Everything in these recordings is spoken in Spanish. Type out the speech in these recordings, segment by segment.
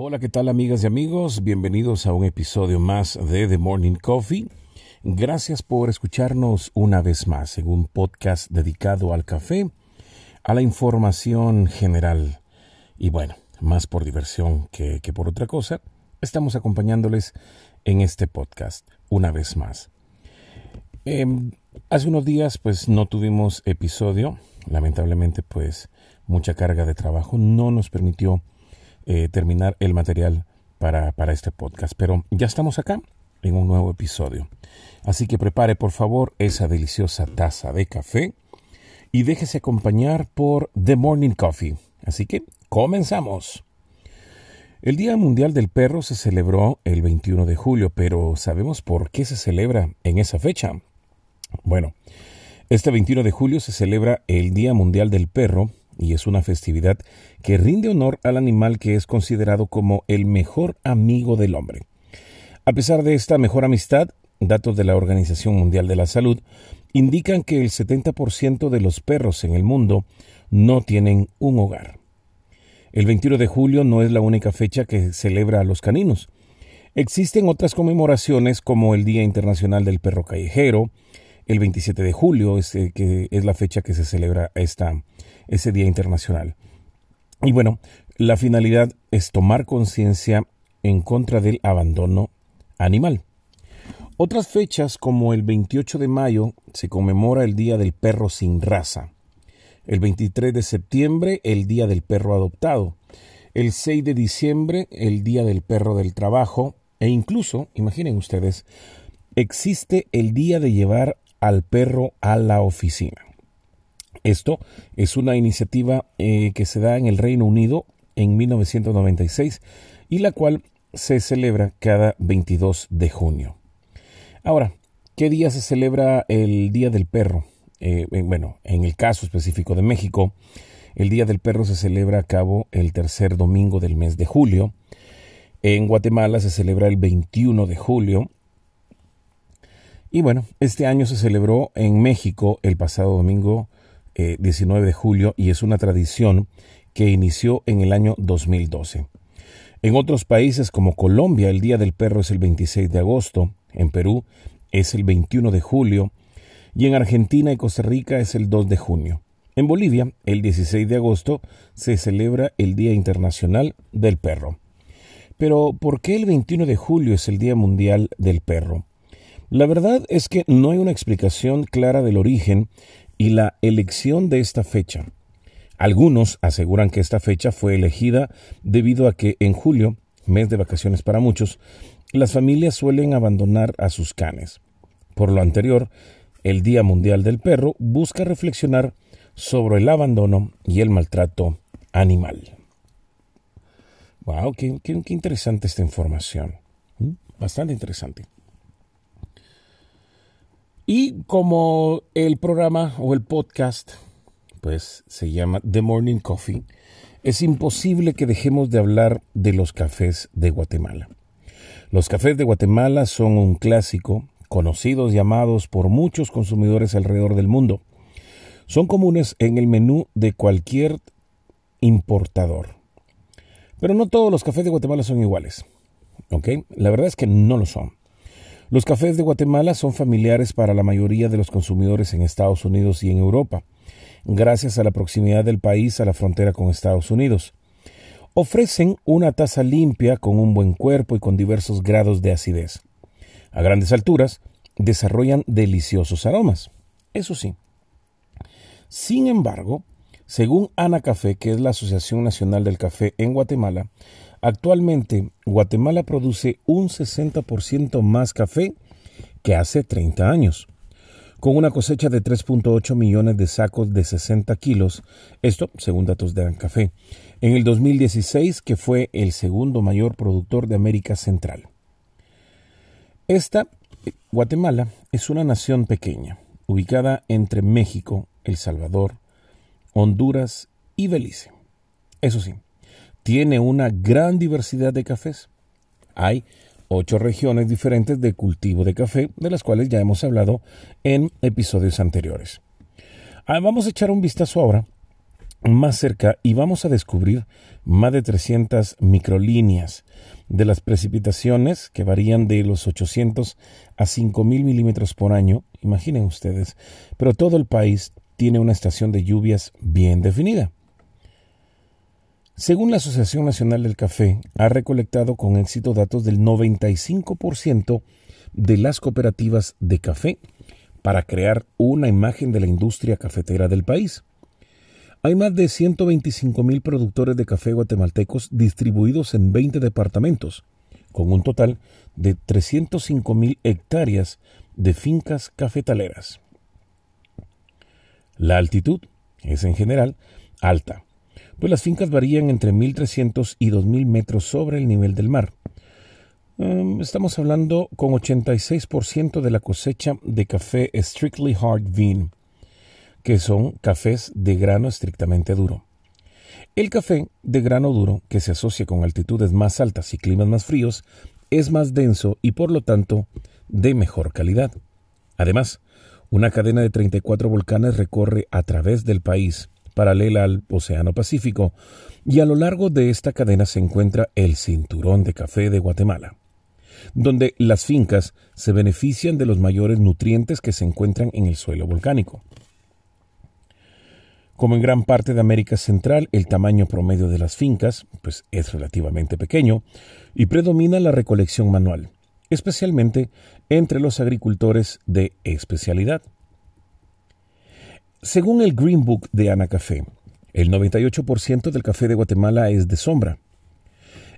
Hola, ¿qué tal amigas y amigos? Bienvenidos a un episodio más de The Morning Coffee. Gracias por escucharnos una vez más en un podcast dedicado al café, a la información general y bueno, más por diversión que, por otra cosa, estamos acompañándoles en este podcast una vez más. Em, hace unos días pues no tuvimos episodio, lamentablemente pues mucha carga de trabajo no nos permitió eh, terminar el material para, para este podcast. Pero ya estamos acá en un nuevo episodio. Así que prepare por favor esa deliciosa taza de café y déjese acompañar por The Morning Coffee. Así que comenzamos. El Día Mundial del Perro se celebró el 21 de julio, pero ¿sabemos por qué se celebra en esa fecha? Bueno, este 21 de julio se celebra el Día Mundial del Perro y es una festividad que rinde honor al animal que es considerado como el mejor amigo del hombre. A pesar de esta mejor amistad, datos de la Organización Mundial de la Salud indican que el 70% de los perros en el mundo no tienen un hogar. El 21 de julio no es la única fecha que celebra a los caninos. Existen otras conmemoraciones como el Día Internacional del Perro Callejero, el 27 de julio, es, es la fecha que se celebra esta, ese Día Internacional. Y bueno, la finalidad es tomar conciencia en contra del abandono animal. Otras fechas, como el 28 de mayo, se conmemora el Día del Perro sin raza. El 23 de septiembre, el Día del Perro adoptado. El 6 de diciembre, el Día del Perro del Trabajo. E incluso, imaginen ustedes, existe el día de llevar al perro a la oficina. Esto es una iniciativa eh, que se da en el Reino Unido en 1996 y la cual se celebra cada 22 de junio. Ahora, ¿qué día se celebra el Día del Perro? Eh, bueno, en el caso específico de México, el Día del Perro se celebra a cabo el tercer domingo del mes de julio. En Guatemala se celebra el 21 de julio. Y bueno, este año se celebró en México el pasado domingo 19 eh, de julio y es una tradición que inició en el año 2012. En otros países como Colombia el Día del Perro es el 26 de agosto, en Perú es el 21 de julio y en Argentina y Costa Rica es el 2 de junio. En Bolivia, el 16 de agosto, se celebra el Día Internacional del Perro. Pero, ¿por qué el 21 de julio es el Día Mundial del Perro? La verdad es que no hay una explicación clara del origen y la elección de esta fecha. Algunos aseguran que esta fecha fue elegida debido a que en julio, mes de vacaciones para muchos, las familias suelen abandonar a sus canes. Por lo anterior, el Día Mundial del Perro busca reflexionar sobre el abandono y el maltrato animal. Wow, qué, interesante esta información. ¿Mm? Bastante interesante. Y como el programa o el podcast, pues se llama The Morning Coffee, es imposible que dejemos de hablar de los cafés de Guatemala. Los cafés de Guatemala son un clásico, conocidos y amados por muchos consumidores alrededor del mundo. Son comunes en el menú de cualquier importador. Pero no todos los cafés de Guatemala son iguales. ¿Ok? La verdad es que no lo son. Los cafés de Guatemala son familiares para la mayoría de los consumidores en Estados Unidos y en Europa, gracias a la proximidad del país a la frontera con Estados Unidos. Ofrecen una taza limpia con un buen cuerpo y con diversos grados de acidez. A grandes alturas, desarrollan deliciosos aromas. Eso sí. Sin embargo, según Ana Café, que es la Asociación Nacional del Café en Guatemala, Actualmente, Guatemala produce un 60% más café que hace 30 años, con una cosecha de 3.8 millones de sacos de 60 kilos, esto según datos de Café, en el 2016, que fue el segundo mayor productor de América Central. Esta, Guatemala, es una nación pequeña, ubicada entre México, El Salvador, Honduras y Belice. Eso sí, tiene una gran diversidad de cafés. Hay ocho regiones diferentes de cultivo de café, de las cuales ya hemos hablado en episodios anteriores. Ah, vamos a echar un vistazo ahora más cerca y vamos a descubrir más de 300 microlíneas de las precipitaciones que varían de los 800 a 5000 milímetros por año, imaginen ustedes, pero todo el país tiene una estación de lluvias bien definida. Según la Asociación Nacional del Café, ha recolectado con éxito datos del 95% de las cooperativas de café para crear una imagen de la industria cafetera del país. Hay más de 125 mil productores de café guatemaltecos distribuidos en 20 departamentos, con un total de 305 mil hectáreas de fincas cafetaleras. La altitud es en general alta, pues las fincas varían entre 1.300 y 2.000 metros sobre el nivel del mar. Um, estamos hablando con 86% de la cosecha de café Strictly Hard Bean, que son cafés de grano estrictamente duro. El café de grano duro, que se asocia con altitudes más altas y climas más fríos, es más denso y por lo tanto de mejor calidad. Además, una cadena de 34 volcanes recorre a través del país, paralela al Océano Pacífico, y a lo largo de esta cadena se encuentra el Cinturón de Café de Guatemala, donde las fincas se benefician de los mayores nutrientes que se encuentran en el suelo volcánico. Como en gran parte de América Central, el tamaño promedio de las fincas pues, es relativamente pequeño y predomina la recolección manual, especialmente entre los agricultores de especialidad. Según el Green Book de Anacafé, el 98% del café de Guatemala es de sombra.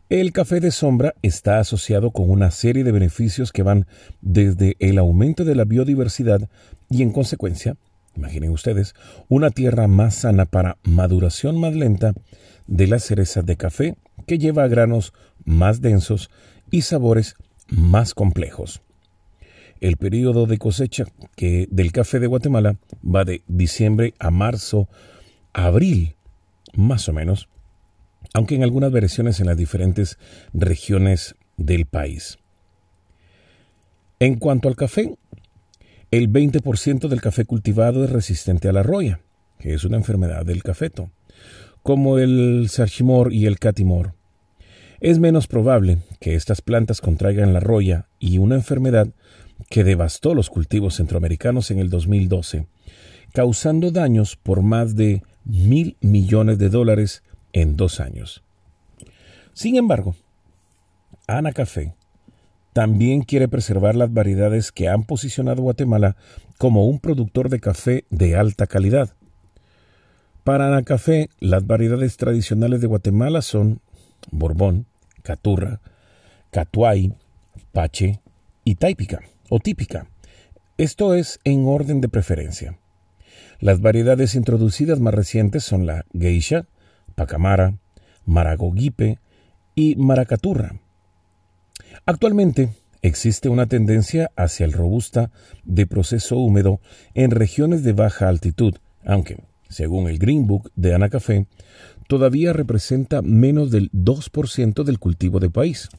El café de sombra está asociado con una serie de beneficios que van desde el aumento de la biodiversidad y en consecuencia imaginen ustedes, una tierra más sana para maduración más lenta de las cerezas de café que lleva a granos más densos y sabores más complejos. El periodo de cosecha que del café de Guatemala va de diciembre a marzo, abril, más o menos, aunque en algunas versiones en las diferentes regiones del país. En cuanto al café, el 20% del café cultivado es resistente a la roya, que es una enfermedad del cafeto, como el sarchimor y el catimor. Es menos probable que estas plantas contraigan la roya y una enfermedad que devastó los cultivos centroamericanos en el 2012, causando daños por más de mil millones de dólares en dos años. Sin embargo, Ana Café también quiere preservar las variedades que han posicionado Guatemala como un productor de café de alta calidad. Para Anacafé, las variedades tradicionales de Guatemala son Borbón, Caturra, Catuay, Pache y Táipica o típica. Esto es en orden de preferencia. Las variedades introducidas más recientes son la Geisha, Pacamara, Maragogipe y Maracaturra. Actualmente existe una tendencia hacia el robusta de proceso húmedo en regiones de baja altitud, aunque, según el Green Book de Anacafé, todavía representa menos del 2% del cultivo del país.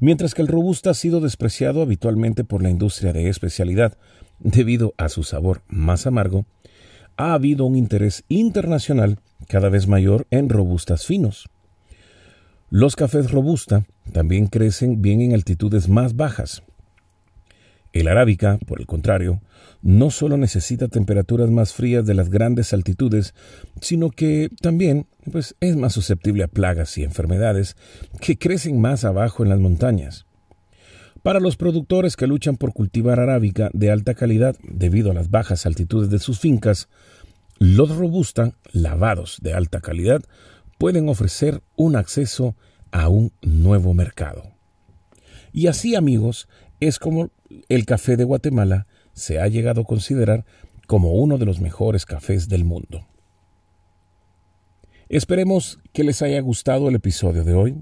Mientras que el robusta ha sido despreciado habitualmente por la industria de especialidad debido a su sabor más amargo, ha habido un interés internacional cada vez mayor en robustas finos. Los cafés robusta también crecen bien en altitudes más bajas. El arábica, por el contrario, no solo necesita temperaturas más frías de las grandes altitudes, sino que también pues, es más susceptible a plagas y enfermedades que crecen más abajo en las montañas. Para los productores que luchan por cultivar arábica de alta calidad debido a las bajas altitudes de sus fincas, los robusta, lavados de alta calidad, pueden ofrecer un acceso a un nuevo mercado. Y así, amigos, es como el café de Guatemala se ha llegado a considerar como uno de los mejores cafés del mundo. Esperemos que les haya gustado el episodio de hoy.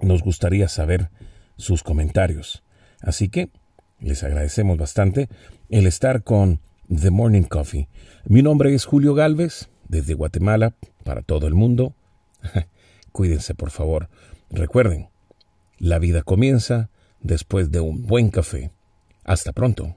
Nos gustaría saber sus comentarios. Así que les agradecemos bastante el estar con The Morning Coffee. Mi nombre es Julio Galvez, desde Guatemala, para todo el mundo. Cuídense, por favor. Recuerden, la vida comienza después de un buen café. Hasta pronto.